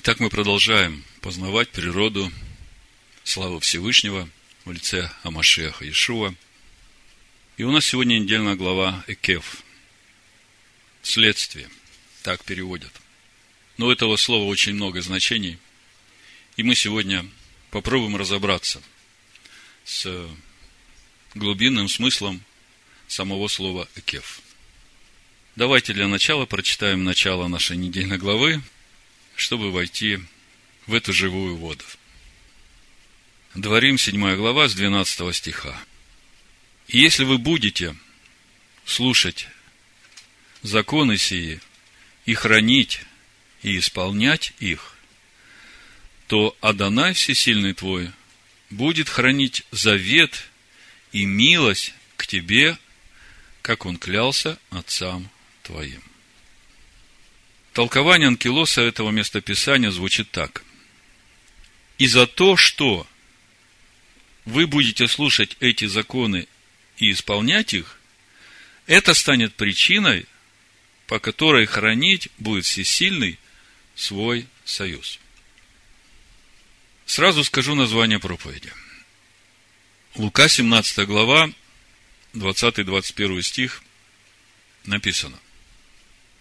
Итак, мы продолжаем познавать природу славы Всевышнего в лице Амашеха Иешуа. И у нас сегодня недельная глава Экев. Следствие. Так переводят. Но у этого слова очень много значений. И мы сегодня попробуем разобраться с глубинным смыслом самого слова Экев. Давайте для начала прочитаем начало нашей недельной главы, чтобы войти в эту живую воду. Дворим, 7 глава, с 12 стиха. «И если вы будете слушать законы сии и хранить и исполнять их, то Адонай Всесильный твой будет хранить завет и милость к тебе, как он клялся отцам твоим. Толкование Анкилоса этого местописания звучит так. И за то, что вы будете слушать эти законы и исполнять их, это станет причиной, по которой хранить будет всесильный свой союз. Сразу скажу название проповеди. Лука, 17 глава, 20-21 стих написано.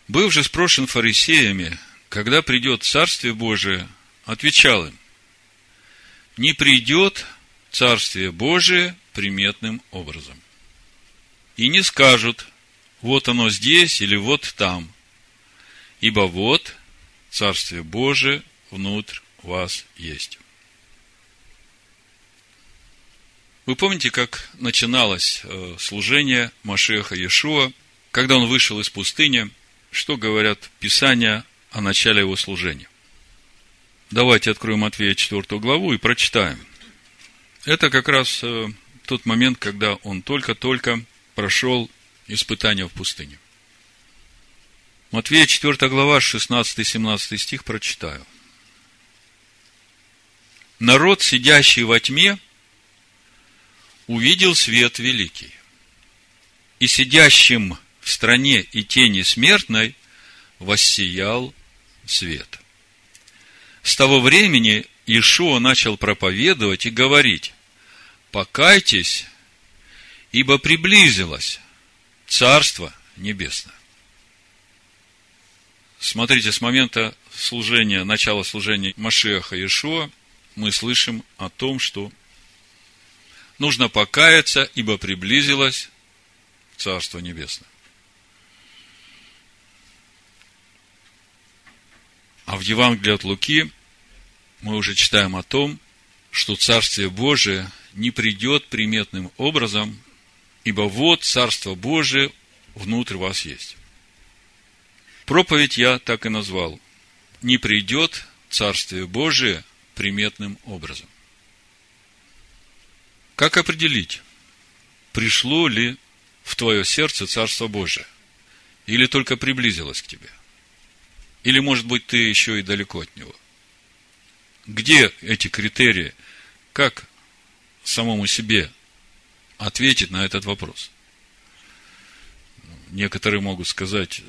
Был же спрошен фарисеями, когда придет Царствие Божие, отвечал им, не придет Царствие Божие приметным образом. И не скажут, вот оно здесь или вот там, ибо вот Царствие Божие внутрь вас есть. Вы помните, как начиналось э, служение Машеха Иешуа, когда он вышел из пустыни – что говорят Писания о начале его служения. Давайте откроем Матвея 4 главу и прочитаем. Это как раз э, тот момент, когда он только-только прошел испытание в пустыне. Матвея 4 глава, 16-17 стих прочитаю. Народ, сидящий во тьме, увидел свет великий. И сидящим в стране и тени смертной воссиял свет. С того времени Ишуа начал проповедовать и говорить, покайтесь, ибо приблизилось Царство Небесное. Смотрите, с момента служения, начала служения Машеха Ишуа, мы слышим о том, что нужно покаяться, ибо приблизилось Царство Небесное. А в Евангелии от Луки мы уже читаем о том, что Царствие Божие не придет приметным образом, ибо вот Царство Божие внутрь вас есть. Проповедь я так и назвал. Не придет Царствие Божие приметным образом. Как определить, пришло ли в твое сердце Царство Божие? Или только приблизилось к тебе? Или, может быть, ты еще и далеко от него? Где эти критерии? Как самому себе ответить на этот вопрос? Некоторые могут сказать,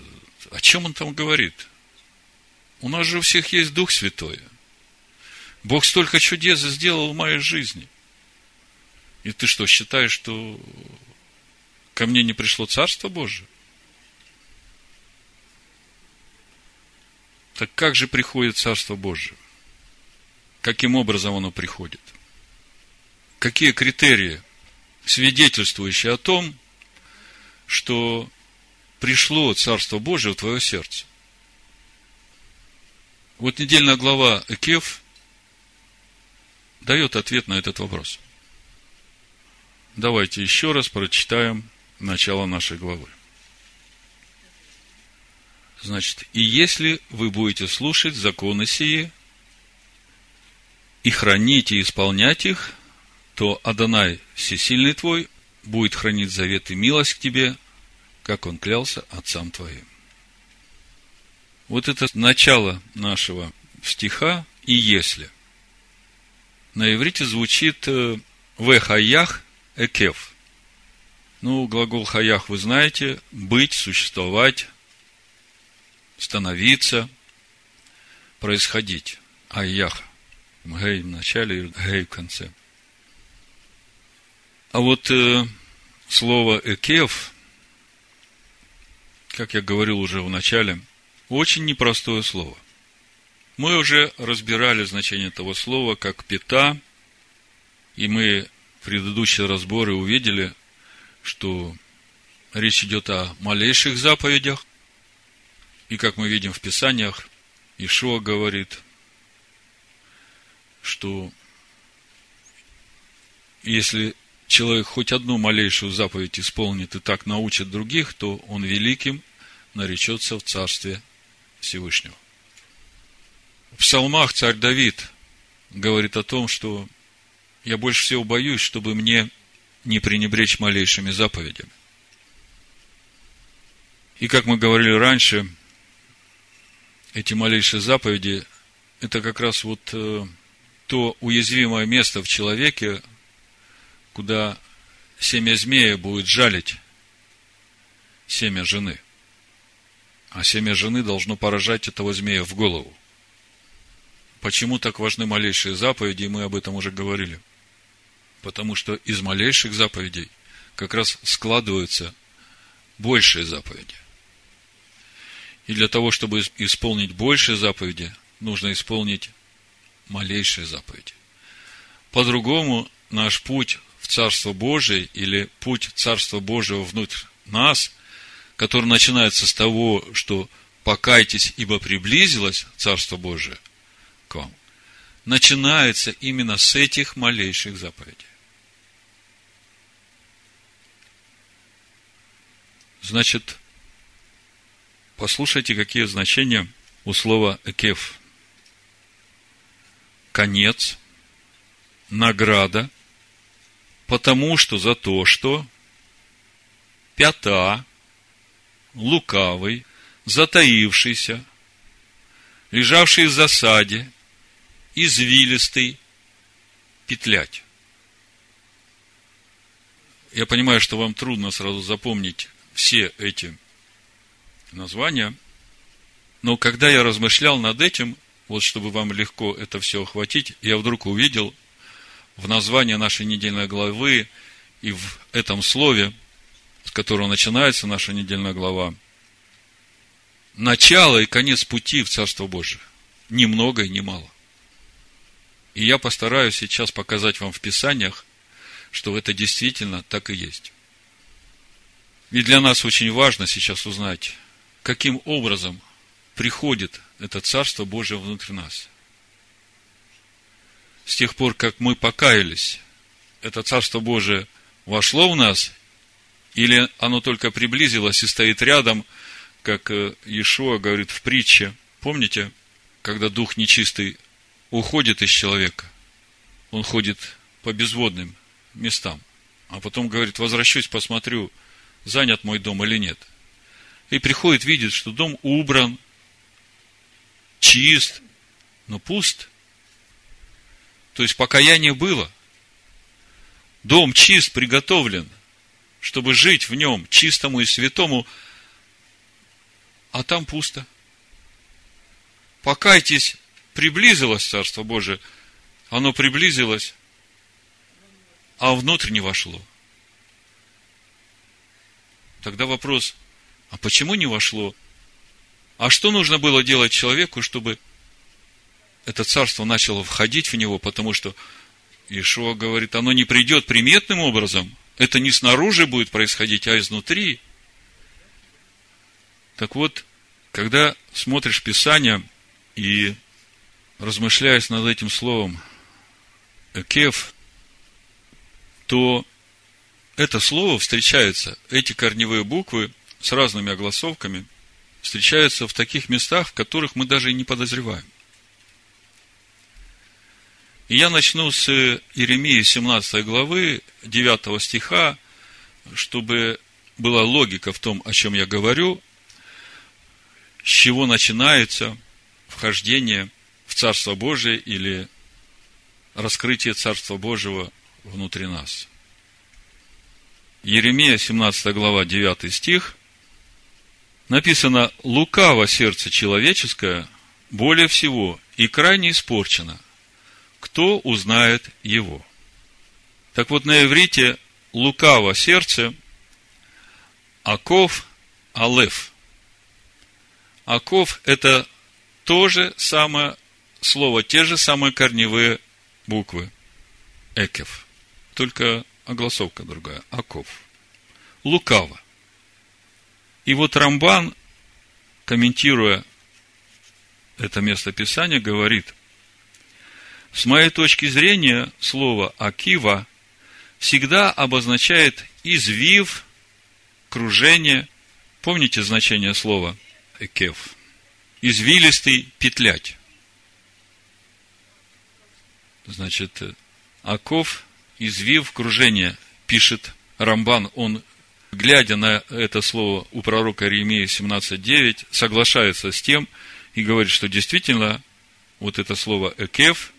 о чем он там говорит? У нас же у всех есть Дух Святой. Бог столько чудес сделал в моей жизни. И ты что, считаешь, что ко мне не пришло Царство Божие? Так как же приходит Царство Божие? Каким образом оно приходит? Какие критерии, свидетельствующие о том, что пришло Царство Божие в твое сердце? Вот недельная глава Экев дает ответ на этот вопрос. Давайте еще раз прочитаем начало нашей главы. Значит, и если вы будете слушать законы сии и хранить и исполнять их, то Адонай, всесильный твой, будет хранить завет и милость к тебе, как он клялся отцам твоим. Вот это начало нашего стиха «и если». На иврите звучит э, «в хаях экев». Ну, глагол хаях вы знаете, быть, существовать, становиться. происходить. Айях. Гей в начале и гей в конце. А вот э, слово «экев», как я говорил уже в начале, очень непростое слово. Мы уже разбирали значение этого слова как «пята», и мы в предыдущие разборы увидели, что речь идет о малейших заповедях, и как мы видим в Писаниях, Ишуа говорит, что если человек хоть одну малейшую заповедь исполнит и так научит других, то он великим наречется в Царстве Всевышнего. В псалмах царь Давид говорит о том, что я больше всего боюсь, чтобы мне не пренебречь малейшими заповедями. И как мы говорили раньше, эти малейшие заповеди – это как раз вот э, то уязвимое место в человеке, куда семя змея будет жалить семя жены. А семя жены должно поражать этого змея в голову. Почему так важны малейшие заповеди, мы об этом уже говорили. Потому что из малейших заповедей как раз складываются большие заповеди. И для того, чтобы исполнить большие заповеди, нужно исполнить малейшие заповеди. По-другому наш путь Царство Божие или путь Царства Божьего внутрь нас, который начинается с того, что покайтесь, ибо приблизилось Царство Божие к вам, начинается именно с этих малейших заповедей. Значит, послушайте, какие значения у слова «экев». Конец, награда, Потому что за то, что пята, лукавый, затаившийся, лежавший в засаде, извилистый, петлять. Я понимаю, что вам трудно сразу запомнить все эти названия, но когда я размышлял над этим, вот чтобы вам легко это все охватить, я вдруг увидел – в названии нашей недельной главы и в этом слове, с которого начинается наша недельная глава, начало и конец пути в Царство Божие. Ни много и ни мало. И я постараюсь сейчас показать вам в Писаниях, что это действительно так и есть. И для нас очень важно сейчас узнать, каким образом приходит это Царство Божие внутрь нас – с тех пор, как мы покаялись, это Царство Божие вошло в нас, или оно только приблизилось и стоит рядом, как э, Иешуа говорит в притче. Помните, когда дух нечистый уходит из человека, он ходит по безводным местам, а потом говорит, возвращусь, посмотрю, занят мой дом или нет. И приходит, видит, что дом убран, чист, но пуст – то есть покаяние было. Дом чист, приготовлен, чтобы жить в нем чистому и святому, а там пусто. Покайтесь, приблизилось Царство Божие, оно приблизилось, а внутрь не вошло. Тогда вопрос, а почему не вошло? А что нужно было делать человеку, чтобы это царство начало входить в него, потому что Ишуа говорит, оно не придет приметным образом, это не снаружи будет происходить, а изнутри. Так вот, когда смотришь Писание и размышляешь над этим словом «экев», то это слово встречается, эти корневые буквы с разными огласовками встречаются в таких местах, в которых мы даже и не подозреваем. И я начну с Иеремии 17 главы, 9 стиха, чтобы была логика в том, о чем я говорю, с чего начинается вхождение в Царство Божие или раскрытие Царства Божьего внутри нас. Еремия, 17 глава, 9 стих, написано «Лукаво сердце человеческое более всего и крайне испорчено. Кто узнает его? Так вот, на иврите лукаво сердце, аков, алеф. Аков – это то же самое слово, те же самые корневые буквы. Экев. Только огласовка другая. Аков. Лукаво. И вот Рамбан, комментируя это место Писания, говорит, с моей точки зрения, слово «акива» всегда обозначает извив, кружение. Помните значение слова «экев»? Извилистый, петлять. Значит, оков, извив, кружение, пишет Рамбан, он, глядя на это слово у пророка Иеремии 17.9, соглашается с тем и говорит, что действительно вот это слово «экев»,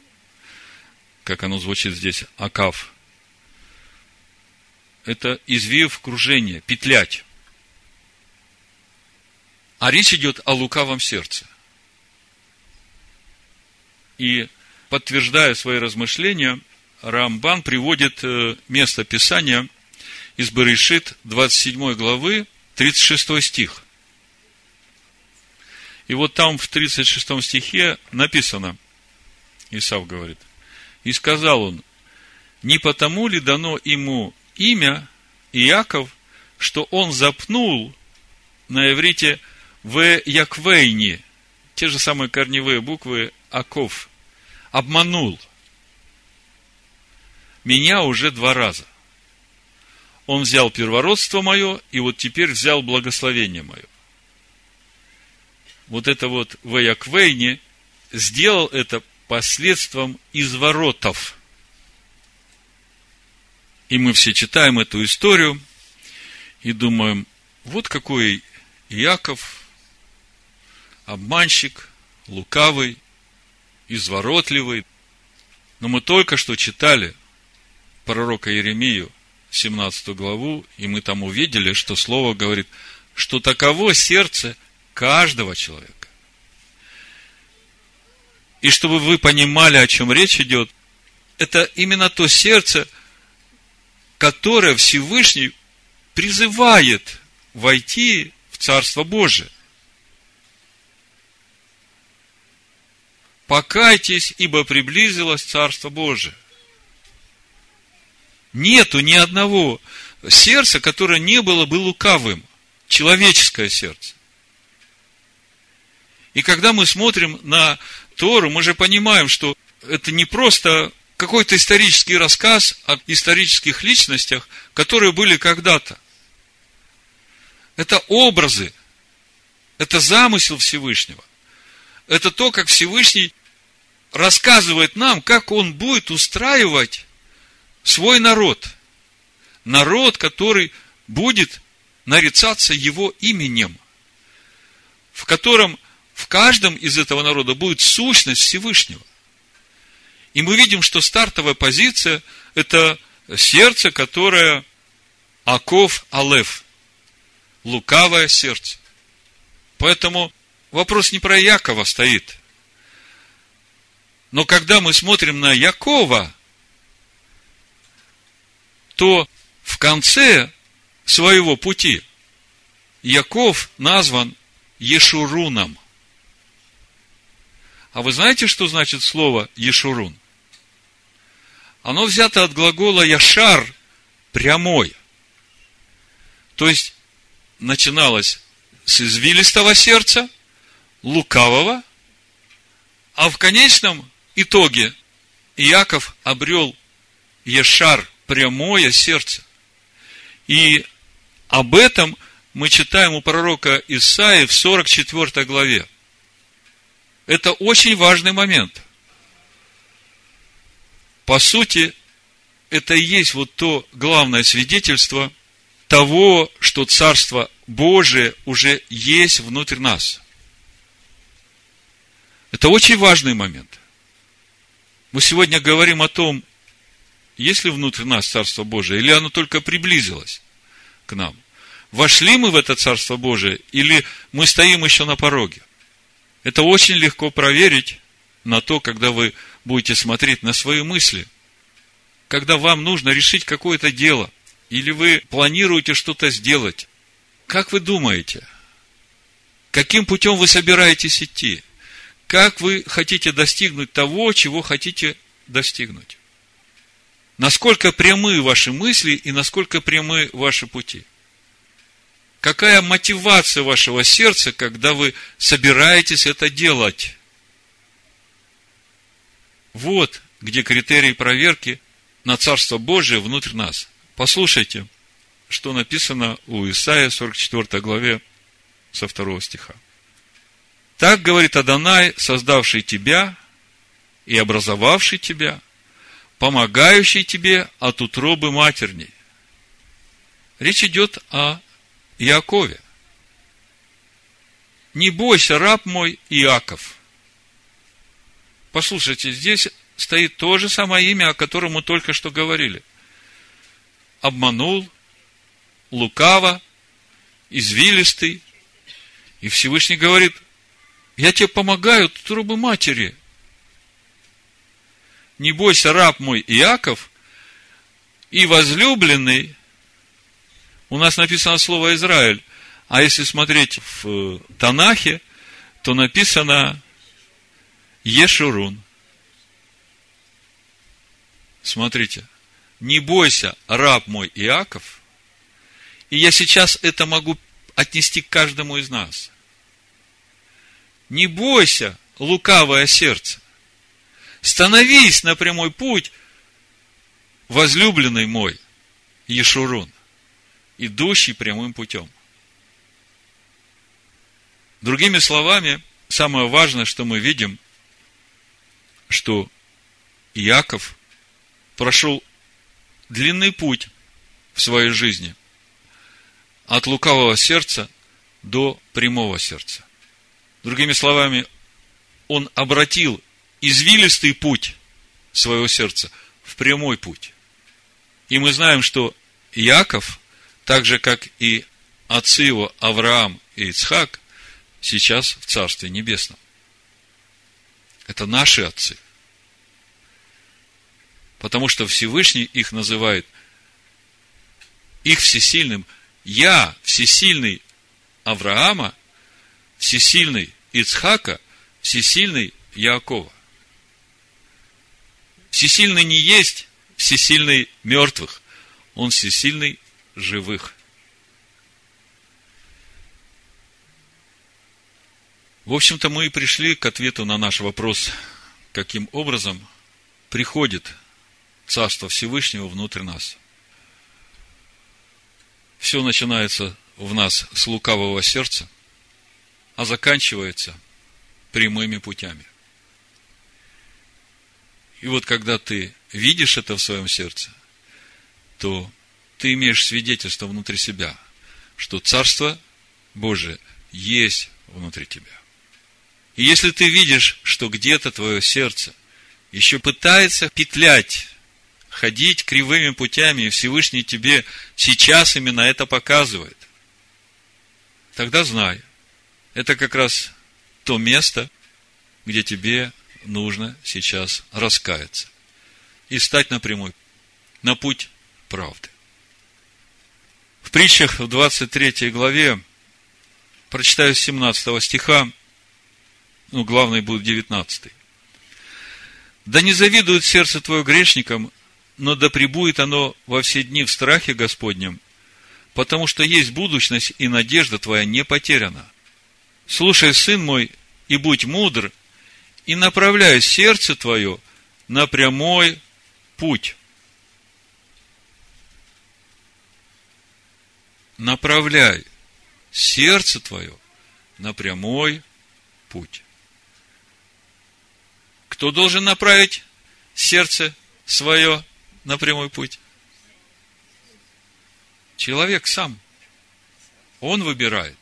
как оно звучит здесь, «акав», это извив кружение, петлять. А речь идет о лукавом сердце. И подтверждая свои размышления, Рамбан приводит э, место Писания из Баришит 27 главы, 36 стих. И вот там в 36 стихе написано, Исав говорит, «И сказал он, не потому ли дано ему имя Иаков, что он запнул на иврите в Яквейне, те же самые корневые буквы Аков, обманул меня уже два раза. Он взял первородство мое, и вот теперь взял благословение мое. Вот это вот в Яквейне сделал это последствием изворотов – и мы все читаем эту историю и думаем, вот какой Яков, обманщик, лукавый, изворотливый. Но мы только что читали пророка Еремию, 17 главу, и мы там увидели, что Слово говорит, что таково сердце каждого человека. И чтобы вы понимали, о чем речь идет, это именно то сердце – которое Всевышний призывает войти в Царство Божие. Покайтесь, ибо приблизилось Царство Божие. Нету ни одного сердца, которое не было бы лукавым. Человеческое сердце. И когда мы смотрим на Тору, мы же понимаем, что это не просто какой-то исторический рассказ о исторических личностях, которые были когда-то. Это образы, это замысел Всевышнего. Это то, как Всевышний рассказывает нам, как он будет устраивать свой народ. Народ, который будет нарицаться его именем, в котором в каждом из этого народа будет сущность Всевышнего. И мы видим, что стартовая позиция – это сердце, которое Аков Алеф, лукавое сердце. Поэтому вопрос не про Якова стоит. Но когда мы смотрим на Якова, то в конце своего пути Яков назван Ешуруном. А вы знаете, что значит слово Ешурун? Оно взято от глагола Яшар, прямой. То есть, начиналось с извилистого сердца, лукавого, а в конечном итоге Иаков обрел Ешар, прямое сердце. И об этом мы читаем у пророка Исаи в 44 главе. Это очень важный момент. По сути, это и есть вот то главное свидетельство того, что Царство Божие уже есть внутрь нас. Это очень важный момент. Мы сегодня говорим о том, есть ли внутрь нас Царство Божие, или оно только приблизилось к нам. Вошли мы в это Царство Божие, или мы стоим еще на пороге? Это очень легко проверить на то, когда вы будете смотреть на свои мысли. Когда вам нужно решить какое-то дело, или вы планируете что-то сделать, как вы думаете, каким путем вы собираетесь идти? Как вы хотите достигнуть того, чего хотите достигнуть? Насколько прямы ваши мысли и насколько прямы ваши пути? Какая мотивация вашего сердца, когда вы собираетесь это делать? Вот где критерий проверки на Царство Божие внутрь нас. Послушайте, что написано у Исаия 44 главе со второго стиха. Так говорит Адонай, создавший тебя и образовавший тебя, помогающий тебе от утробы матерней. Речь идет о Иакове. Не бойся, раб мой Иаков. Послушайте, здесь стоит то же самое имя, о котором мы только что говорили. Обманул, лукаво, извилистый. И Всевышний говорит, я тебе помогаю, трубы матери. Не бойся, раб мой Иаков, и возлюбленный у нас написано слово Израиль. А если смотреть в э, Танахе, то написано Ешурун. Смотрите. Не бойся, раб мой Иаков. И я сейчас это могу отнести к каждому из нас. Не бойся, лукавое сердце. Становись на прямой путь, возлюбленный мой, Ешурун идущий прямым путем. Другими словами, самое важное, что мы видим, что Иаков прошел длинный путь в своей жизни от лукавого сердца до прямого сердца. Другими словами, он обратил извилистый путь своего сердца в прямой путь. И мы знаем, что Иаков так же, как и отцы его Авраам и Ицхак, сейчас в Царстве Небесном. Это наши отцы. Потому что Всевышний их называет их всесильным. Я всесильный Авраама, всесильный Ицхака, всесильный Яакова. Всесильный не есть всесильный мертвых. Он всесильный живых. В общем-то, мы и пришли к ответу на наш вопрос, каким образом приходит Царство Всевышнего внутрь нас. Все начинается в нас с лукавого сердца, а заканчивается прямыми путями. И вот когда ты видишь это в своем сердце, то ты имеешь свидетельство внутри себя, что Царство Божие есть внутри тебя. И если ты видишь, что где-то твое сердце еще пытается петлять, ходить кривыми путями, и Всевышний тебе сейчас именно это показывает, тогда знай, это как раз то место, где тебе нужно сейчас раскаяться и стать напрямую на путь правды. В притчах в 23 главе, прочитаю с 17 стиха, ну, главный будет 19. «Да не завидует сердце твое грешникам, но да пребудет оно во все дни в страхе Господнем, потому что есть будущность, и надежда твоя не потеряна. Слушай, сын мой, и будь мудр, и направляй сердце твое на прямой путь, направляй сердце твое на прямой путь. Кто должен направить сердце свое на прямой путь? Человек сам. Он выбирает.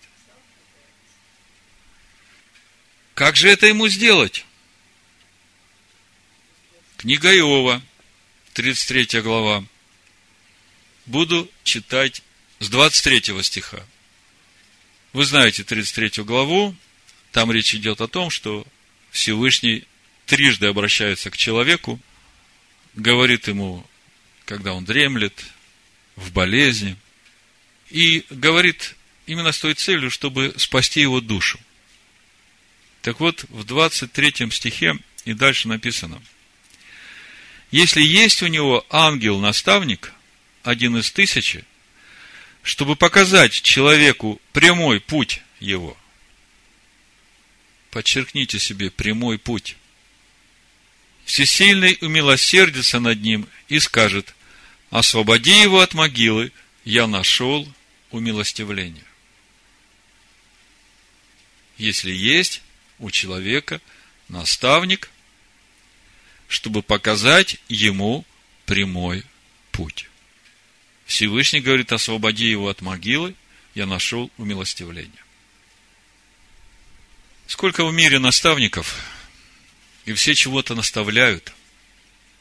Как же это ему сделать? Книга Иова, 33 глава. Буду читать с 23 стиха. Вы знаете 33 главу, там речь идет о том, что Всевышний трижды обращается к человеку, говорит ему, когда он дремлет, в болезни, и говорит именно с той целью, чтобы спасти его душу. Так вот, в 23 стихе и дальше написано, если есть у него ангел-наставник, один из тысячи, чтобы показать человеку прямой путь его. Подчеркните себе прямой путь. Всесильный умилосердится над ним и скажет, освободи его от могилы, я нашел умилостивление. Если есть у человека наставник, чтобы показать ему прямой путь. Всевышний говорит, освободи его от могилы, я нашел умилостивление. Сколько в мире наставников, и все чего-то наставляют.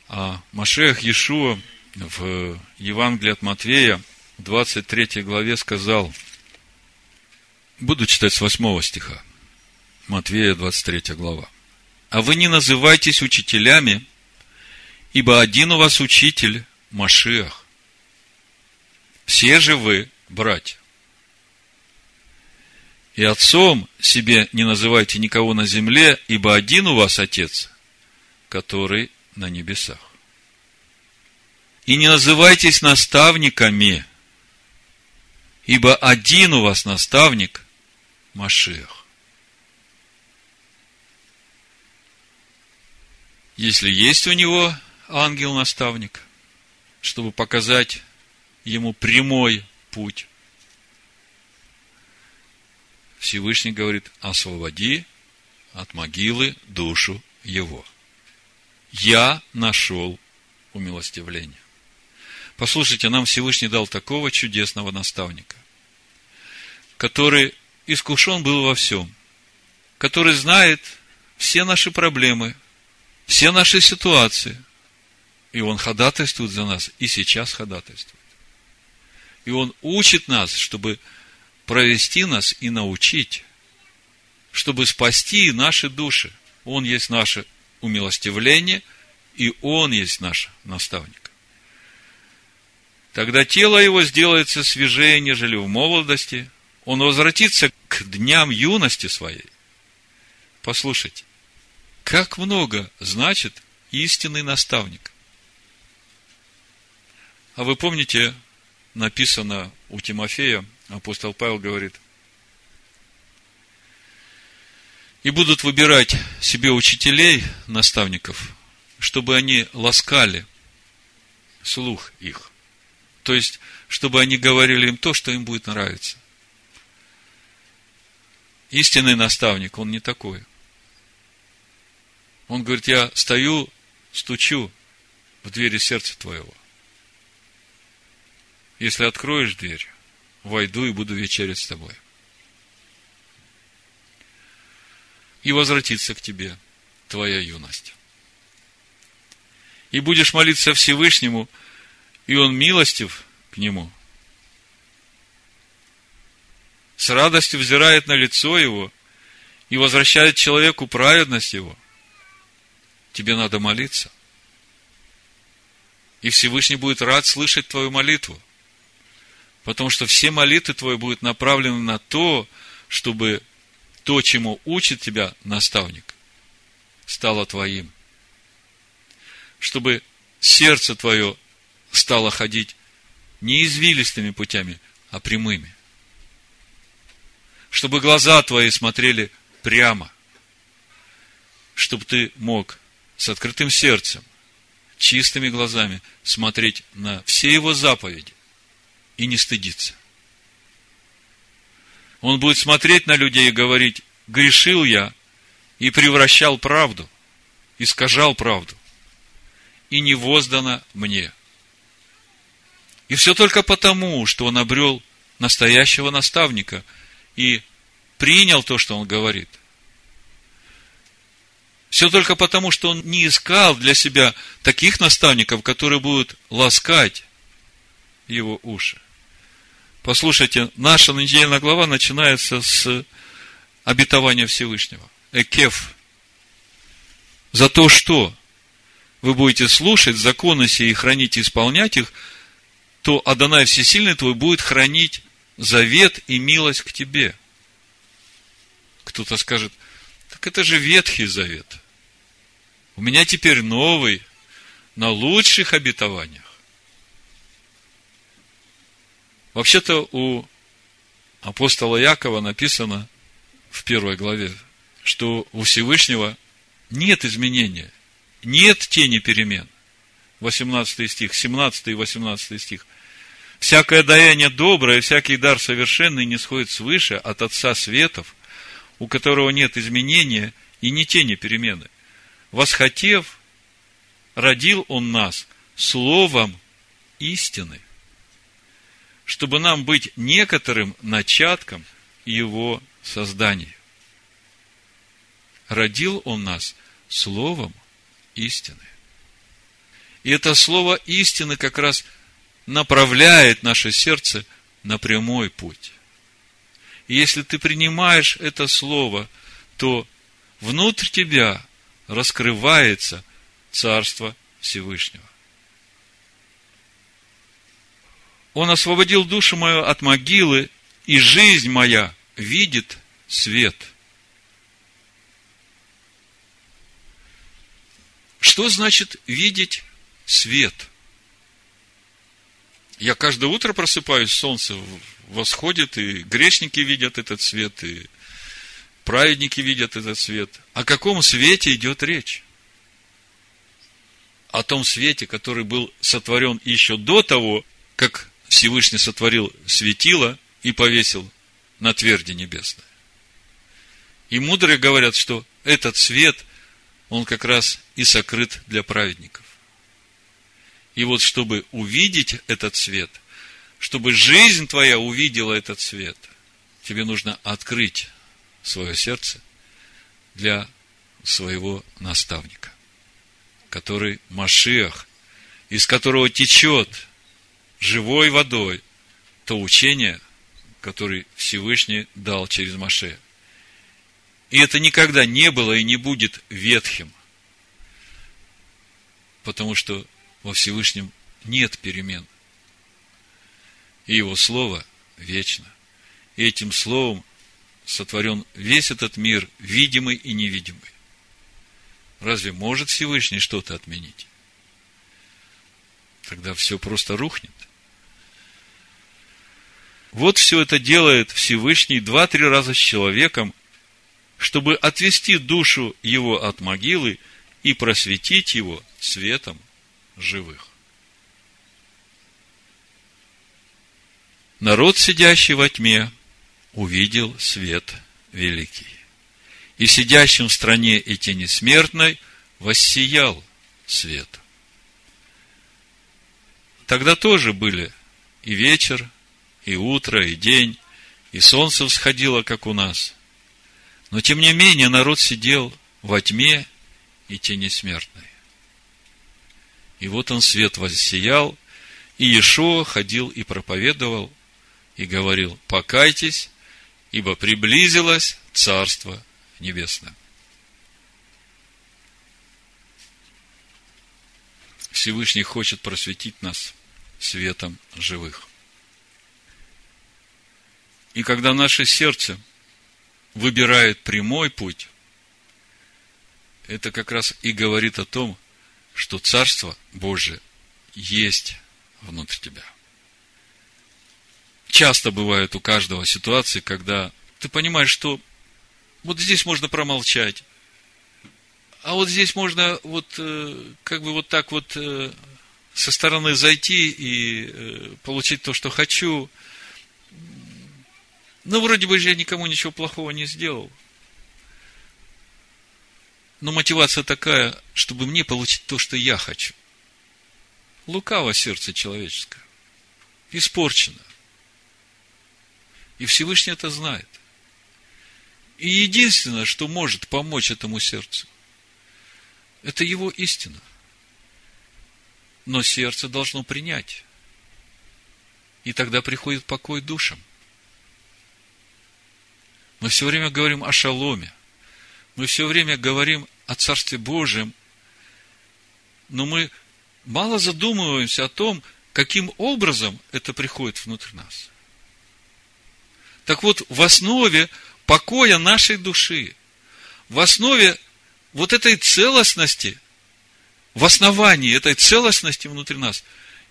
А Машех Иешуа в Евангелии от Матвея, 23 главе сказал, буду читать с 8 стиха, Матвея, 23 глава. А вы не называйтесь учителями, ибо один у вас учитель – Машиах. Все же вы братья. И отцом себе не называйте никого на земле, ибо один у вас отец, который на небесах. И не называйтесь наставниками, ибо один у вас наставник – Машех. Если есть у него ангел-наставник, чтобы показать ему прямой путь. Всевышний говорит, освободи от могилы душу его. Я нашел умилостивление. Послушайте, нам Всевышний дал такого чудесного наставника, который искушен был во всем, который знает все наши проблемы, все наши ситуации, и он ходатайствует за нас, и сейчас ходатайствует. И Он учит нас, чтобы провести нас и научить, чтобы спасти наши души. Он есть наше умилостивление, и Он есть наш наставник. Тогда тело его сделается свежее, нежели в молодости. Он возвратится к дням юности своей. Послушайте, как много значит истинный наставник. А вы помните, написано у Тимофея, апостол Павел говорит, и будут выбирать себе учителей, наставников, чтобы они ласкали слух их. То есть, чтобы они говорили им то, что им будет нравиться. Истинный наставник, он не такой. Он говорит, я стою, стучу в двери сердца твоего – если откроешь дверь, войду и буду вечерять с тобой. И возвратится к тебе твоя юность. И будешь молиться Всевышнему, и Он милостив к нему. С радостью взирает на лицо его и возвращает человеку праведность его. Тебе надо молиться. И Всевышний будет рад слышать твою молитву. Потому что все молитвы твои будут направлены на то, чтобы то, чему учит тебя наставник, стало твоим. Чтобы сердце твое стало ходить не извилистыми путями, а прямыми. Чтобы глаза твои смотрели прямо. Чтобы ты мог с открытым сердцем, чистыми глазами смотреть на все его заповеди и не стыдиться. Он будет смотреть на людей и говорить, грешил я и превращал правду, искажал правду, и не воздано мне. И все только потому, что он обрел настоящего наставника и принял то, что он говорит. Все только потому, что он не искал для себя таких наставников, которые будут ласкать его уши. Послушайте, наша недельная глава начинается с обетования Всевышнего. Экеф. За то, что вы будете слушать законы сии и хранить и исполнять их, то Адонай Всесильный твой будет хранить завет и милость к тебе. Кто-то скажет, так это же Ветхий Завет. У меня теперь новый, на лучших обетованиях. Вообще-то у апостола Якова написано в первой главе, что у Всевышнего нет изменения, нет тени перемен. 18 стих, 17 и 18 стих. Всякое даяние доброе, всякий дар совершенный не сходит свыше от Отца Светов, у которого нет изменения и ни тени перемены. Восхотев, родил Он нас словом истины, чтобы нам быть некоторым начатком Его создания. Родил Он нас словом истины. И это слово истины как раз направляет наше сердце на прямой путь. И если ты принимаешь это слово, то внутрь тебя раскрывается Царство Всевышнего. Он освободил душу мою от могилы, и жизнь моя видит свет. Что значит видеть свет? Я каждое утро просыпаюсь, солнце восходит, и грешники видят этот свет, и праведники видят этот свет. О каком свете идет речь? О том свете, который был сотворен еще до того, как Всевышний сотворил светило и повесил на тверди небесной. И мудрые говорят, что этот свет, он как раз и сокрыт для праведников. И вот чтобы увидеть этот свет, чтобы жизнь твоя увидела этот свет, тебе нужно открыть свое сердце для своего наставника, который Машиах, из которого течет живой водой то учение, которое Всевышний дал через Маше. И это никогда не было и не будет ветхим, потому что во Всевышнем нет перемен. И Его Слово вечно. И этим Словом сотворен весь этот мир, видимый и невидимый. Разве может Всевышний что-то отменить? Тогда все просто рухнет. Вот все это делает Всевышний два-три раза с человеком, чтобы отвести душу его от могилы и просветить его светом живых. Народ, сидящий во тьме, увидел свет великий. И сидящим в стране и тени смертной воссиял свет. Тогда тоже были и вечер, и утро, и день, и солнце всходило, как у нас. Но, тем не менее, народ сидел во тьме и тени смертной. И вот он свет воссиял, и Иешуа ходил и проповедовал, и говорил, покайтесь, ибо приблизилось Царство Небесное. Всевышний хочет просветить нас светом живых. И когда наше сердце выбирает прямой путь, это как раз и говорит о том, что Царство Божие есть внутри тебя. Часто бывает у каждого ситуации, когда ты понимаешь, что вот здесь можно промолчать, а вот здесь можно вот э, как бы вот так вот э, со стороны зайти и э, получить то, что хочу – ну, вроде бы же я никому ничего плохого не сделал. Но мотивация такая, чтобы мне получить то, что я хочу. Лукаво сердце человеческое. Испорчено. И Всевышний это знает. И единственное, что может помочь этому сердцу, это его истина. Но сердце должно принять. И тогда приходит покой душам. Мы все время говорим о шаломе. Мы все время говорим о Царстве Божьем. Но мы мало задумываемся о том, каким образом это приходит внутрь нас. Так вот, в основе покоя нашей души, в основе вот этой целостности, в основании этой целостности внутри нас,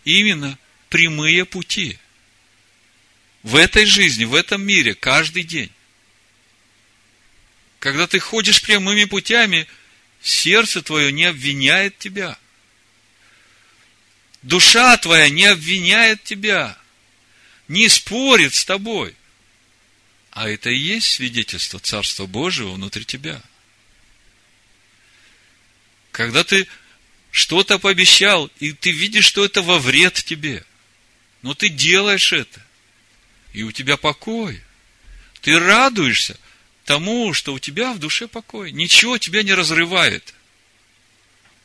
именно прямые пути. В этой жизни, в этом мире, каждый день. Когда ты ходишь прямыми путями, сердце твое не обвиняет тебя. Душа твоя не обвиняет тебя, не спорит с тобой. А это и есть свидетельство Царства Божьего внутри тебя. Когда ты что-то пообещал, и ты видишь, что это во вред тебе, но ты делаешь это, и у тебя покой. Ты радуешься тому, что у тебя в душе покой. Ничего тебя не разрывает.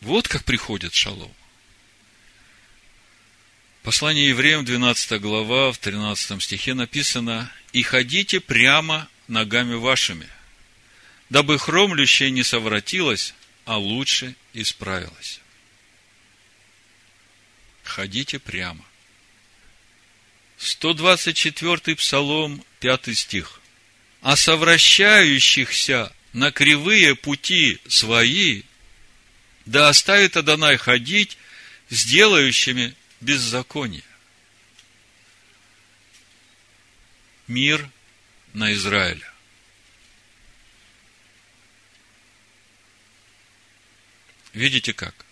Вот как приходит шалом. Послание евреям, 12 глава, в 13 стихе написано, «И ходите прямо ногами вашими, дабы хромлющее не совратилось, а лучше исправилось». Ходите прямо. 124 псалом, 5 стих. «А совращающихся на кривые пути свои, да оставит Адонай ходить, сделающими беззаконие. Мир на Израиля. Видите как?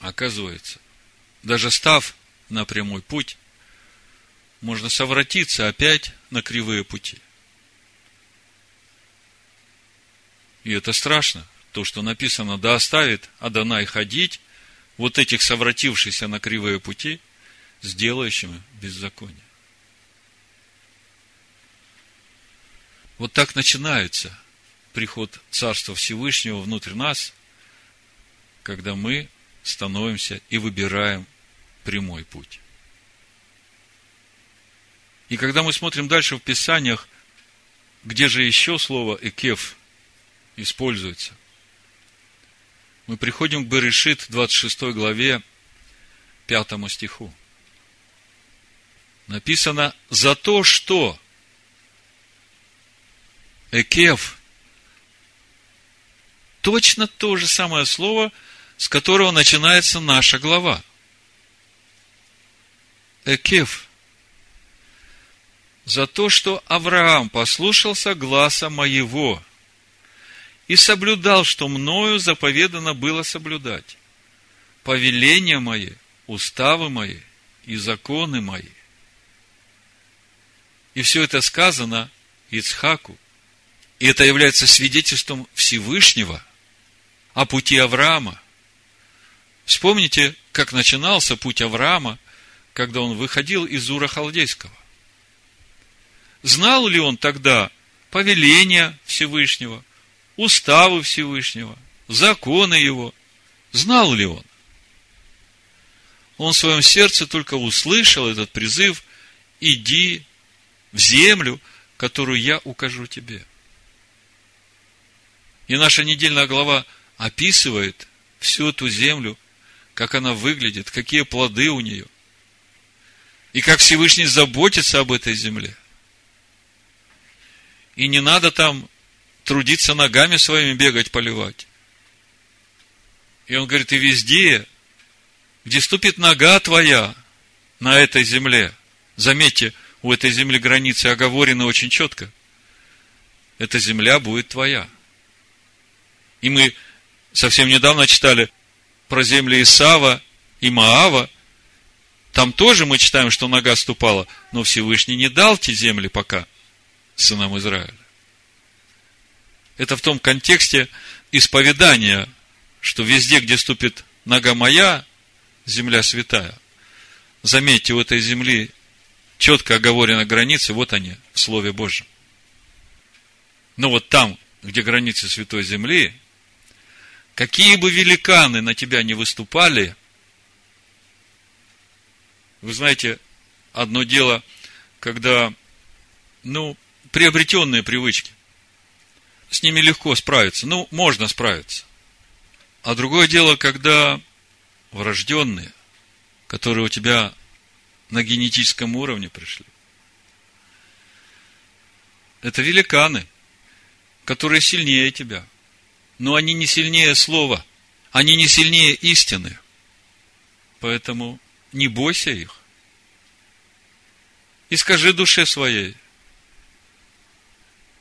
Оказывается, даже став на прямой путь, можно совратиться опять на кривые пути. И это страшно, то, что написано, да оставит Адонай ходить вот этих совратившихся на кривые пути, сделающими беззаконие. Вот так начинается приход Царства Всевышнего внутрь нас, когда мы становимся и выбираем прямой путь. И когда мы смотрим дальше в Писаниях, где же еще слово «экев» используется – мы приходим к Берешит, 26 главе, 5 стиху. Написано, за то, что Экев, точно то же самое слово, с которого начинается наша глава. Экев. За то, что Авраам послушался гласа моего – и соблюдал, что мною заповедано было соблюдать. Повеления мои, уставы мои и законы мои. И все это сказано Ицхаку. И это является свидетельством Всевышнего о пути Авраама. Вспомните, как начинался путь Авраама, когда он выходил из Ура Халдейского. Знал ли он тогда повеления Всевышнего – уставы Всевышнего, законы Его. Знал ли он? Он в своем сердце только услышал этот призыв «Иди в землю, которую я укажу тебе». И наша недельная глава описывает всю эту землю, как она выглядит, какие плоды у нее. И как Всевышний заботится об этой земле. И не надо там трудиться ногами своими, бегать, поливать. И он говорит, и везде, где ступит нога твоя на этой земле, заметьте, у этой земли границы оговорены очень четко, эта земля будет твоя. И мы совсем недавно читали про земли Исава и Маава. Там тоже мы читаем, что нога ступала, но Всевышний не дал те земли пока сынам Израиля. Это в том контексте исповедания, что везде, где ступит нога моя, земля святая. Заметьте, у этой земли четко оговорена границы, вот они, в Слове Божьем. Но вот там, где границы Святой Земли, какие бы великаны на тебя не выступали, вы знаете, одно дело, когда, ну, приобретенные привычки. С ними легко справиться. Ну, можно справиться. А другое дело, когда врожденные, которые у тебя на генетическом уровне пришли, это великаны, которые сильнее тебя. Но они не сильнее слова. Они не сильнее истины. Поэтому не бойся их. И скажи душе своей,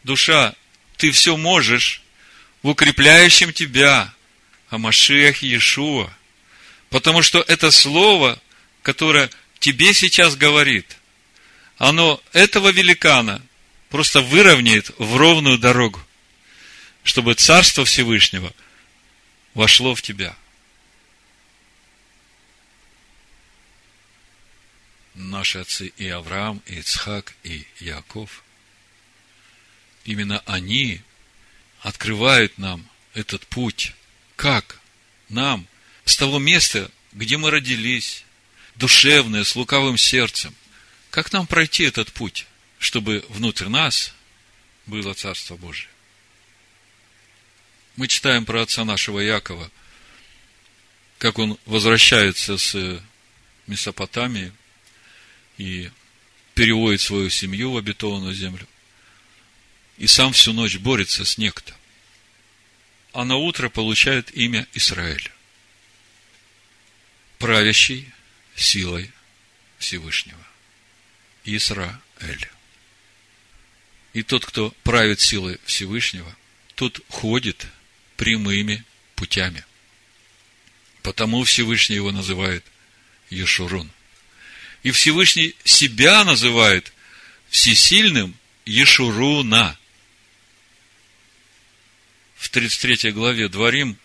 душа, ты все можешь в укрепляющем тебя, о Иешуа. Потому что это слово, которое тебе сейчас говорит, оно этого великана просто выровняет в ровную дорогу, чтобы Царство Всевышнего вошло в тебя. Наши отцы и Авраам, и Ицхак, и Яков, именно они открывают нам этот путь. Как нам с того места, где мы родились, душевное, с лукавым сердцем, как нам пройти этот путь? чтобы внутрь нас было Царство Божие. Мы читаем про отца нашего Якова, как он возвращается с Месопотамии и переводит свою семью в обетованную землю. И сам всю ночь борется с некто. А на утро получает имя Израиль. Правящий силой Всевышнего. Израиль. И тот, кто правит силой Всевышнего, тот ходит прямыми путями. Потому Всевышний его называет Ешурун. И Всевышний себя называет всесильным Ешуруна. В 33 главе Дворим,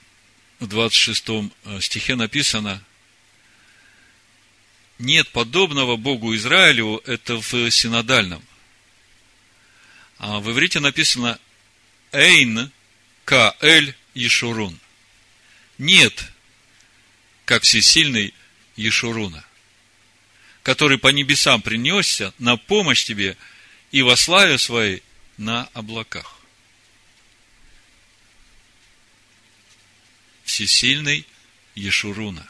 в 26 э, стихе написано, нет подобного Богу Израилю, это в синодальном. А в иврите написано Эйн Каэль Ешурун. Нет, как всесильный Ешуруна, который по небесам принесся на помощь тебе и во славе своей на облаках. Всесильный Ешуруна.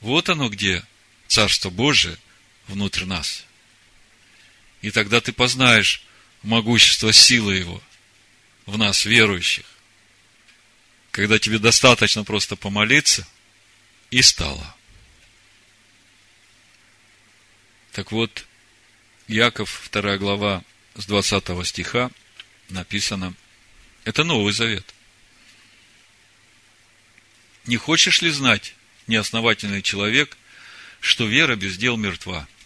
Вот оно где Царство Божие внутрь нас – и тогда ты познаешь могущество силы Его в нас, верующих. Когда тебе достаточно просто помолиться, и стало. Так вот, Яков, 2 глава, с 20 стиха написано, это Новый Завет. Не хочешь ли знать, неосновательный человек, что вера без дел мертва –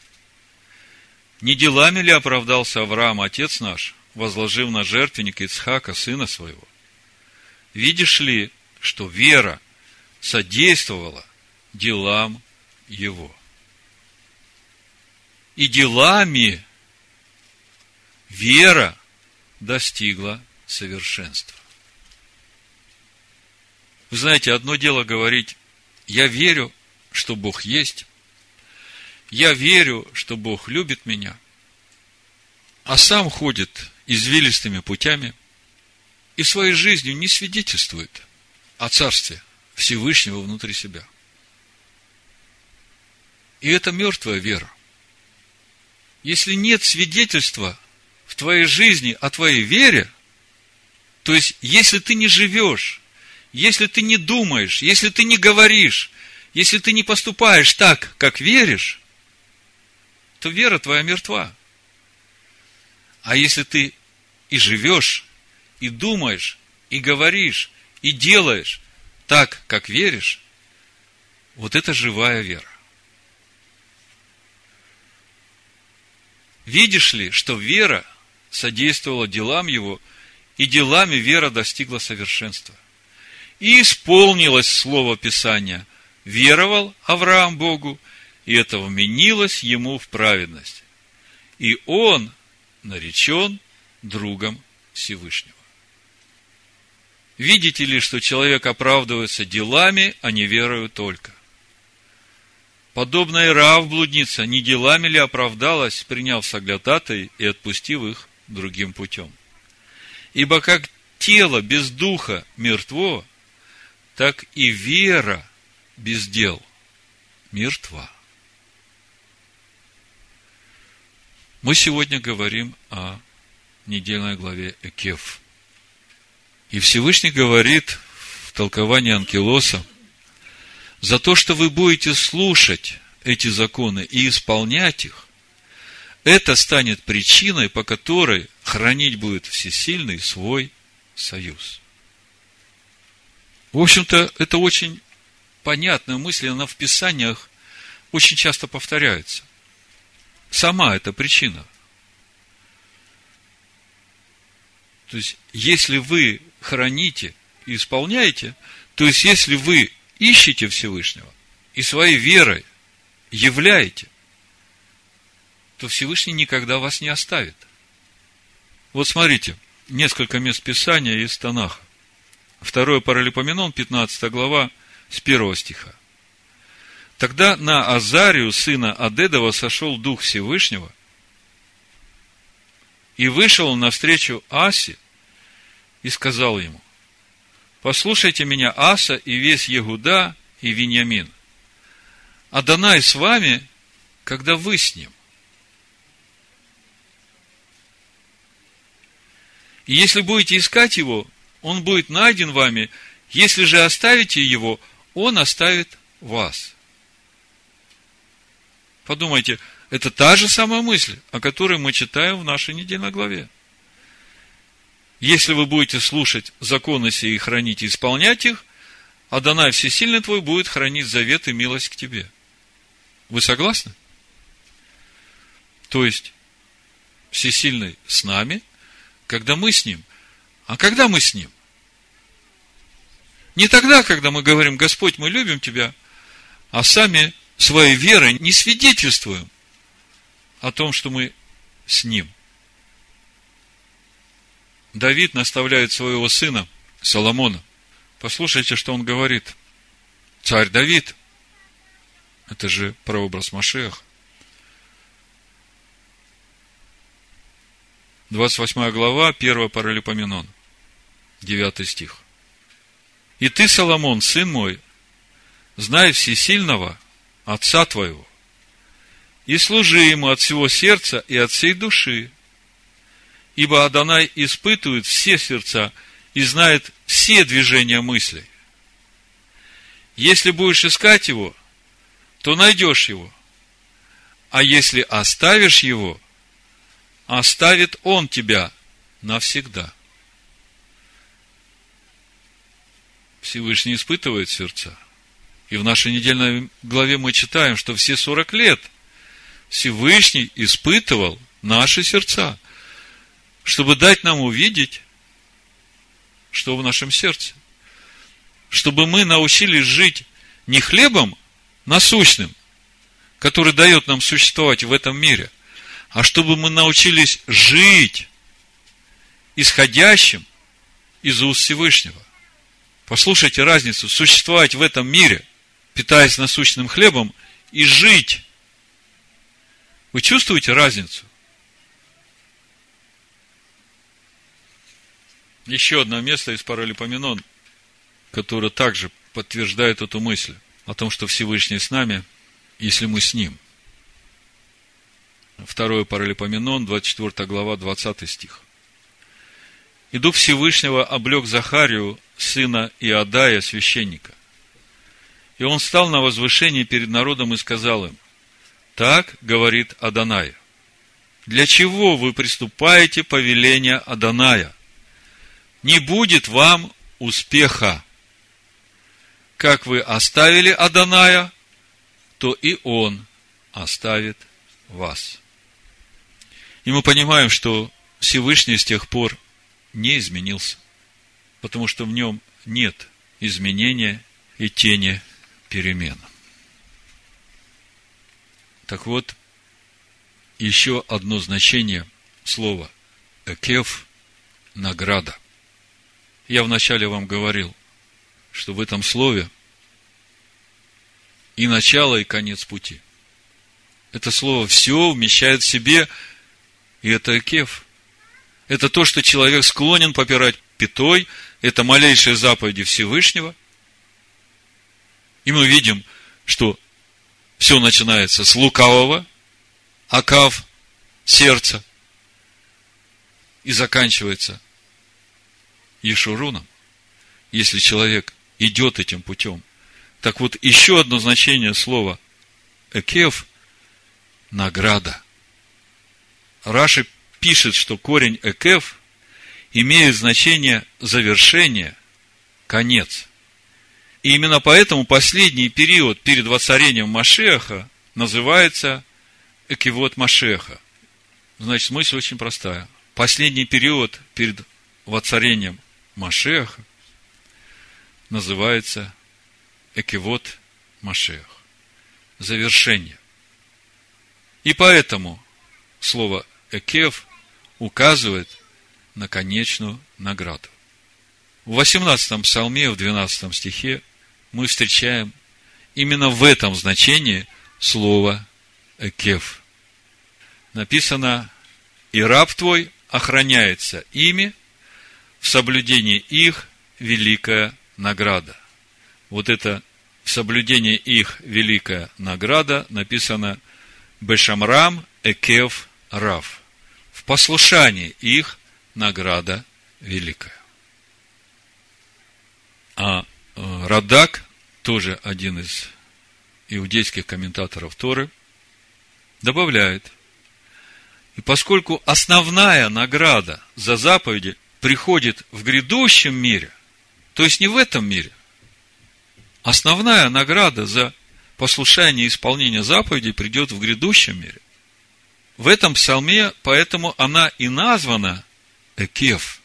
не делами ли оправдался Авраам, отец наш, возложив на жертвенник Ицхака, сына своего? Видишь ли, что вера содействовала делам его? И делами вера достигла совершенства. Вы знаете, одно дело говорить, я верю, что Бог есть, я верю, что Бог любит меня, а сам ходит извилистыми путями и своей жизнью не свидетельствует о Царстве Всевышнего внутри себя. И это мертвая вера. Если нет свидетельства в твоей жизни о твоей вере, то есть, если ты не живешь, если ты не думаешь, если ты не говоришь, если ты не поступаешь так, как веришь, то вера твоя мертва. А если ты и живешь, и думаешь, и говоришь, и делаешь так, как веришь, вот это живая вера. Видишь ли, что вера содействовала делам его, и делами вера достигла совершенства. И исполнилось слово Писания. Веровал Авраам Богу, и это вменилось ему в праведность. И он наречен другом Всевышнего. Видите ли, что человек оправдывается делами, а не верою только? подобно и Рав блудница, не делами ли оправдалась, приняв соглядатой и отпустив их другим путем? Ибо как тело без духа мертво, так и вера без дел мертва. Мы сегодня говорим о недельной главе Экев. И Всевышний говорит в толковании Анкилоса, за то, что вы будете слушать эти законы и исполнять их, это станет причиной, по которой хранить будет всесильный свой союз. В общем-то, это очень понятная мысль, она в Писаниях очень часто повторяется. Сама эта причина. То есть, если вы храните и исполняете, то есть, если вы ищете Всевышнего и своей верой являете, то Всевышний никогда вас не оставит. Вот смотрите, несколько мест Писания из Танаха. Второе Паралипоменон, 15 глава, с первого стиха. Тогда на Азарию, сына Адедова, сошел Дух Всевышнего, и вышел он навстречу Асе и сказал ему, послушайте меня, Аса и весь Егуда и Виньямин. Адонай с вами, когда вы с ним. И если будете искать его, он будет найден вами. Если же оставите его, он оставит вас. Подумайте, это та же самая мысль, о которой мы читаем в нашей недельной главе. Если вы будете слушать законы сии и хранить и исполнять их, Адонай Всесильный твой будет хранить завет и милость к тебе. Вы согласны? То есть, Всесильный с нами – когда мы с Ним. А когда мы с Ним? Не тогда, когда мы говорим, Господь, мы любим Тебя, а сами своей верой не свидетельствуем о том, что мы с Ним. Давид наставляет своего сына Соломона. Послушайте, что он говорит. Царь Давид, это же прообраз Машеха, 28 глава, 1 Паралипоменон, 9 стих. И ты, Соломон, сын мой, знай всесильного отца твоего, и служи ему от всего сердца и от всей души, ибо Адонай испытывает все сердца и знает все движения мыслей. Если будешь искать его, то найдешь его, а если оставишь его, оставит Он тебя навсегда. Всевышний испытывает сердца. И в нашей недельной главе мы читаем, что все 40 лет Всевышний испытывал наши сердца, чтобы дать нам увидеть, что в нашем сердце. Чтобы мы научились жить не хлебом насущным, который дает нам существовать в этом мире – а чтобы мы научились жить исходящим из уст Всевышнего. Послушайте разницу. Существовать в этом мире, питаясь насущным хлебом, и жить. Вы чувствуете разницу? Еще одно место из Паралипоменон, которое также подтверждает эту мысль о том, что Всевышний с нами, если мы с Ним. Второе Паралипоменон, 24 глава, 20 стих. И Дух Всевышнего облег Захарию, сына Иодая, священника. И он стал на возвышении перед народом и сказал им, так говорит Аданая. Для чего вы приступаете по велению Аданая? Не будет вам успеха. Как вы оставили Аданая, то и он оставит вас. И мы понимаем, что Всевышний с тех пор не изменился, потому что в нем нет изменения и тени перемен. Так вот, еще одно значение слова «экев» – награда. Я вначале вам говорил, что в этом слове и начало, и конец пути. Это слово все вмещает в себе, и это Экев. Это то, что человек склонен попирать пятой, это малейшие заповеди Всевышнего. И мы видим, что все начинается с лукавого, акав, сердца, и заканчивается Ешуруном, если человек идет этим путем. Так вот, еще одно значение слова «экев» – награда. Раши пишет, что корень «экев» имеет значение завершение, конец. И именно поэтому последний период перед воцарением Машеха называется Экивот Машеха. Значит, мысль очень простая. Последний период перед воцарением Машеха называется Экивот Машех. Завершение. И поэтому слово Экев указывает на конечную награду. В 18 псалме, в 12 стихе мы встречаем именно в этом значении слово Экев. Написано, и раб твой охраняется ими, в соблюдении их великая награда. Вот это в соблюдении их великая награда написано Бешамрам Экев Рав. В послушании их награда великая. А э, Радак, тоже один из иудейских комментаторов Торы, добавляет, и поскольку основная награда за заповеди приходит в грядущем мире, то есть не в этом мире, основная награда за послушание и исполнение заповедей придет в грядущем мире. В этом псалме, поэтому она и названа Экев.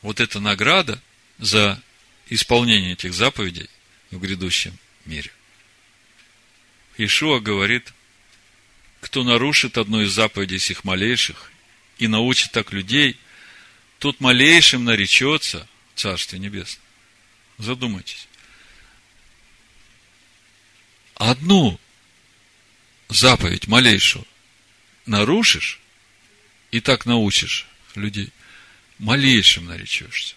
Вот эта награда за исполнение этих заповедей в грядущем мире. Ишуа говорит, кто нарушит одну из заповедей сих малейших и научит так людей, тот малейшим наречется в Царстве Небесном. Задумайтесь. Одну заповедь малейшую нарушишь и так научишь людей, малейшим наречешься.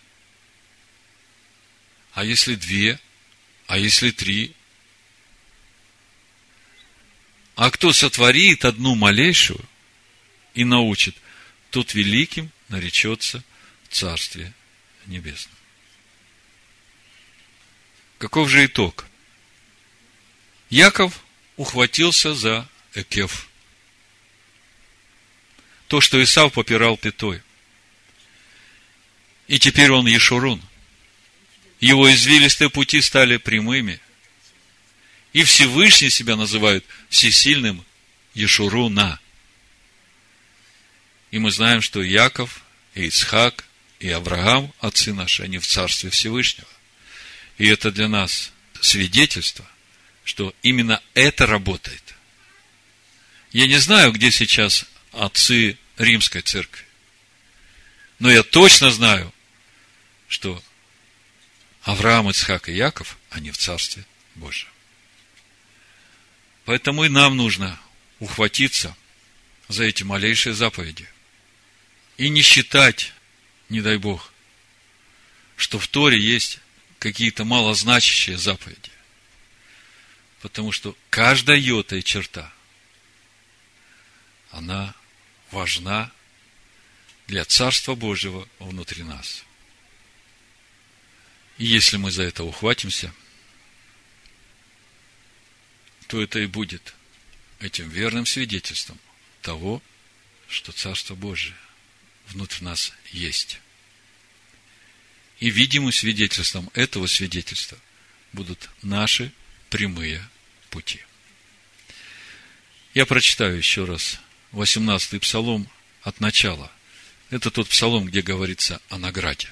А если две? А если три? А кто сотворит одну малейшую и научит, тот великим наречется в Царстве Небесном. Каков же итог? Яков ухватился за Экев. То, что Исав попирал пятой. И теперь он Ешурун – его извилистые пути стали прямыми. И Всевышний себя называют всесильным Ешуруна. И мы знаем, что Яков, и Ицхак, и Авраам, отцы наши, они в Царстве Всевышнего. И это для нас свидетельство, что именно это работает. Я не знаю, где сейчас отцы Римской Церкви. Но я точно знаю, что Авраам, Ицхак и Яков, они в Царстве Божьем. Поэтому и нам нужно ухватиться за эти малейшие заповеди. И не считать, не дай Бог, что в Торе есть какие-то малозначащие заповеди. Потому что каждая йота и черта, она важна для Царства Божьего внутри нас. И если мы за это ухватимся, то это и будет этим верным свидетельством того, что Царство Божие внутри нас есть. И видимым свидетельством этого свидетельства будут наши прямые пути. Я прочитаю еще раз 18-й псалом от начала. Это тот псалом, где говорится о награде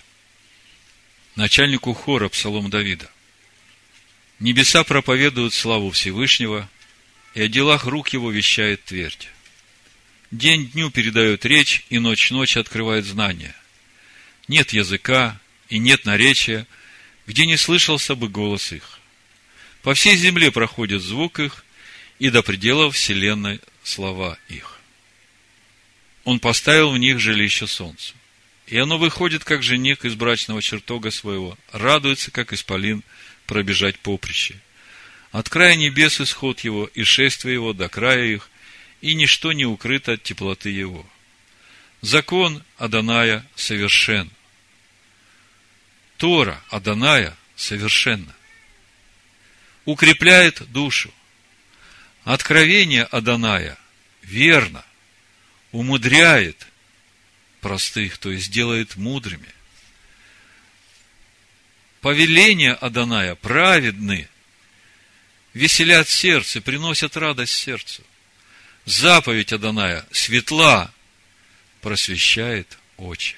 начальнику хора Псалом Давида. Небеса проповедуют славу Всевышнего, и о делах рук его вещает твердь. День дню передает речь, и ночь ночь открывает знания. Нет языка и нет наречия, где не слышался бы голос их. По всей земле проходит звук их, и до пределов вселенной слова их. Он поставил в них жилище солнцу. И оно выходит, как жених из брачного чертога своего, радуется, как исполин, пробежать поприще. От края небес исход его, и шествие его до края их, и ничто не укрыто от теплоты его. Закон Аданая совершен. Тора Аданая совершенна. Укрепляет душу. Откровение Аданая верно. Умудряет простых, то есть делает мудрыми. Повеления Аданая праведны, веселят сердце, приносят радость сердцу. Заповедь Аданая светла, просвещает очи.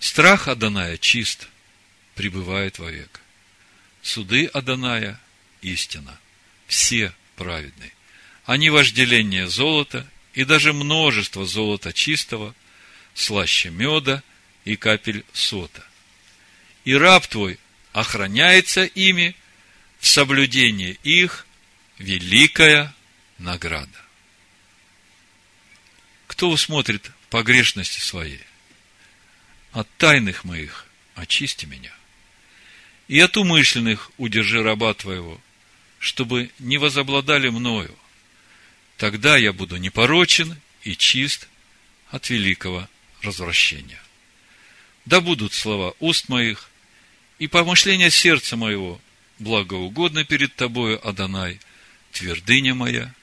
Страх Аданая чист, пребывает вовек. Суды Аданая – истина. Все праведны. Они вожделение золота и даже множество золота чистого, слаще меда и капель сота. И раб твой охраняется ими, в соблюдении их великая награда. Кто усмотрит погрешности своей? От тайных моих очисти меня. И от умышленных удержи раба твоего, чтобы не возобладали мною – Тогда я буду непорочен и чист от великого развращения. Да будут слова уст моих и помышления сердца моего благоугодно перед тобою, Адонай, твердыня моя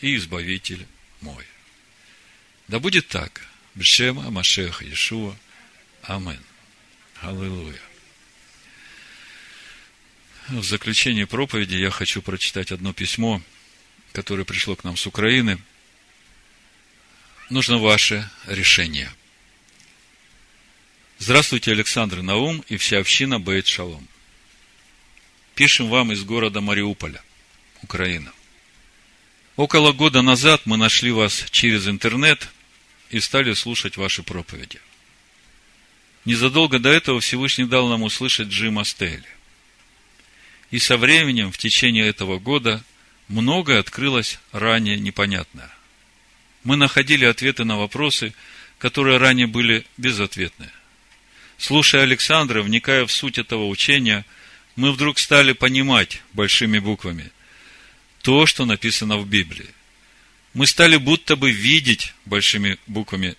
и избавитель мой. Да будет так. Бешема Машеха Иешуа. Амен. Аллилуйя. В заключение проповеди я хочу прочитать одно письмо – которое пришло к нам с Украины, нужно ваше решение. Здравствуйте, Александр Наум и вся община Бейт Шалом. Пишем вам из города Мариуполя, Украина. Около года назад мы нашли вас через интернет и стали слушать ваши проповеди. Незадолго до этого Всевышний дал нам услышать Джима Стейли. И со временем, в течение этого года – многое открылось ранее непонятное. Мы находили ответы на вопросы, которые ранее были безответны. Слушая Александра, вникая в суть этого учения, мы вдруг стали понимать большими буквами то, что написано в Библии. Мы стали будто бы видеть большими буквами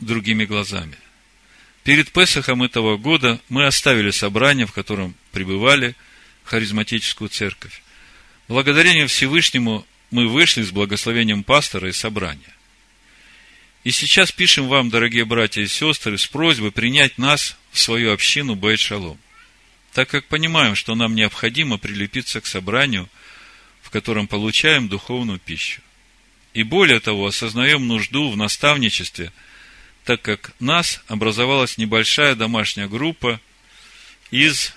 другими глазами. Перед Песохом этого года мы оставили собрание, в котором пребывали харизматическую церковь. Благодарение Всевышнему мы вышли с благословением пастора и собрания. И сейчас пишем вам, дорогие братья и сестры, с просьбой принять нас в свою общину Бейт Шалом, так как понимаем, что нам необходимо прилепиться к собранию, в котором получаем духовную пищу. И более того, осознаем нужду в наставничестве, так как нас образовалась небольшая домашняя группа из,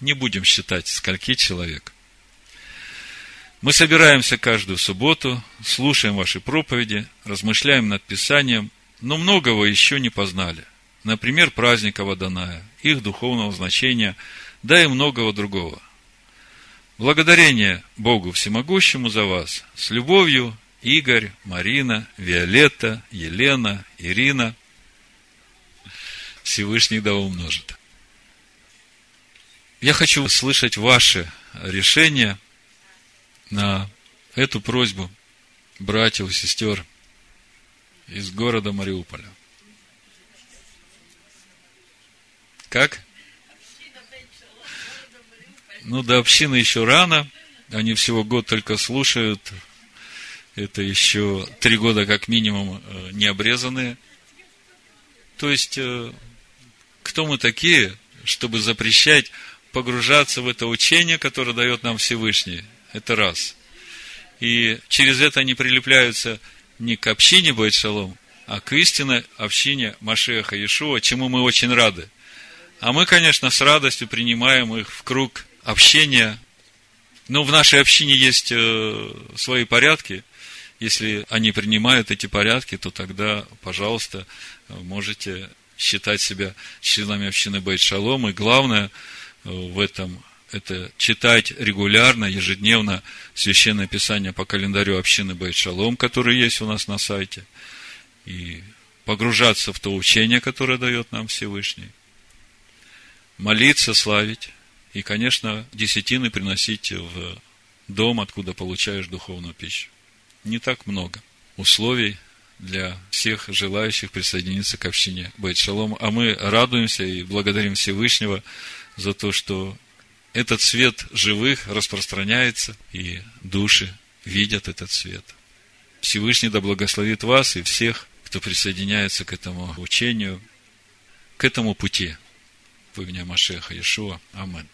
не будем считать, скольки человек, мы собираемся каждую субботу, слушаем ваши проповеди, размышляем над Писанием, но многого еще не познали. Например, праздника Водоная, их духовного значения, да и многого другого. Благодарение Богу Всемогущему за вас. С любовью, Игорь, Марина, Виолетта, Елена, Ирина. Всевышний да умножит. Я хочу слышать ваши решения – на эту просьбу братьев и сестер из города Мариуполя. Как? Ну, до общины еще рано. Они всего год только слушают. Это еще три года как минимум э, не обрезанные. То есть, э, кто мы такие, чтобы запрещать погружаться в это учение, которое дает нам Всевышний? Это раз. И через это они прилепляются не к общине Бойт а к истинной общине Машеха Иешуа, чему мы очень рады. А мы, конечно, с радостью принимаем их в круг общения. Но в нашей общине есть э, свои порядки. Если они принимают эти порядки, то тогда, пожалуйста, можете считать себя членами общины Байт Шалом. И главное э, в этом это читать регулярно, ежедневно Священное Писание по календарю общины Бейт Шалом, который есть у нас на сайте, и погружаться в то учение, которое дает нам Всевышний, молиться, славить, и, конечно, десятины приносить в дом, откуда получаешь духовную пищу. Не так много условий для всех желающих присоединиться к общине Байт Шалом. А мы радуемся и благодарим Всевышнего за то, что этот свет живых распространяется, и души видят этот свет. Всевышний да благословит вас и всех, кто присоединяется к этому учению, к этому пути. В имя Машеха Иешуа. Аминь.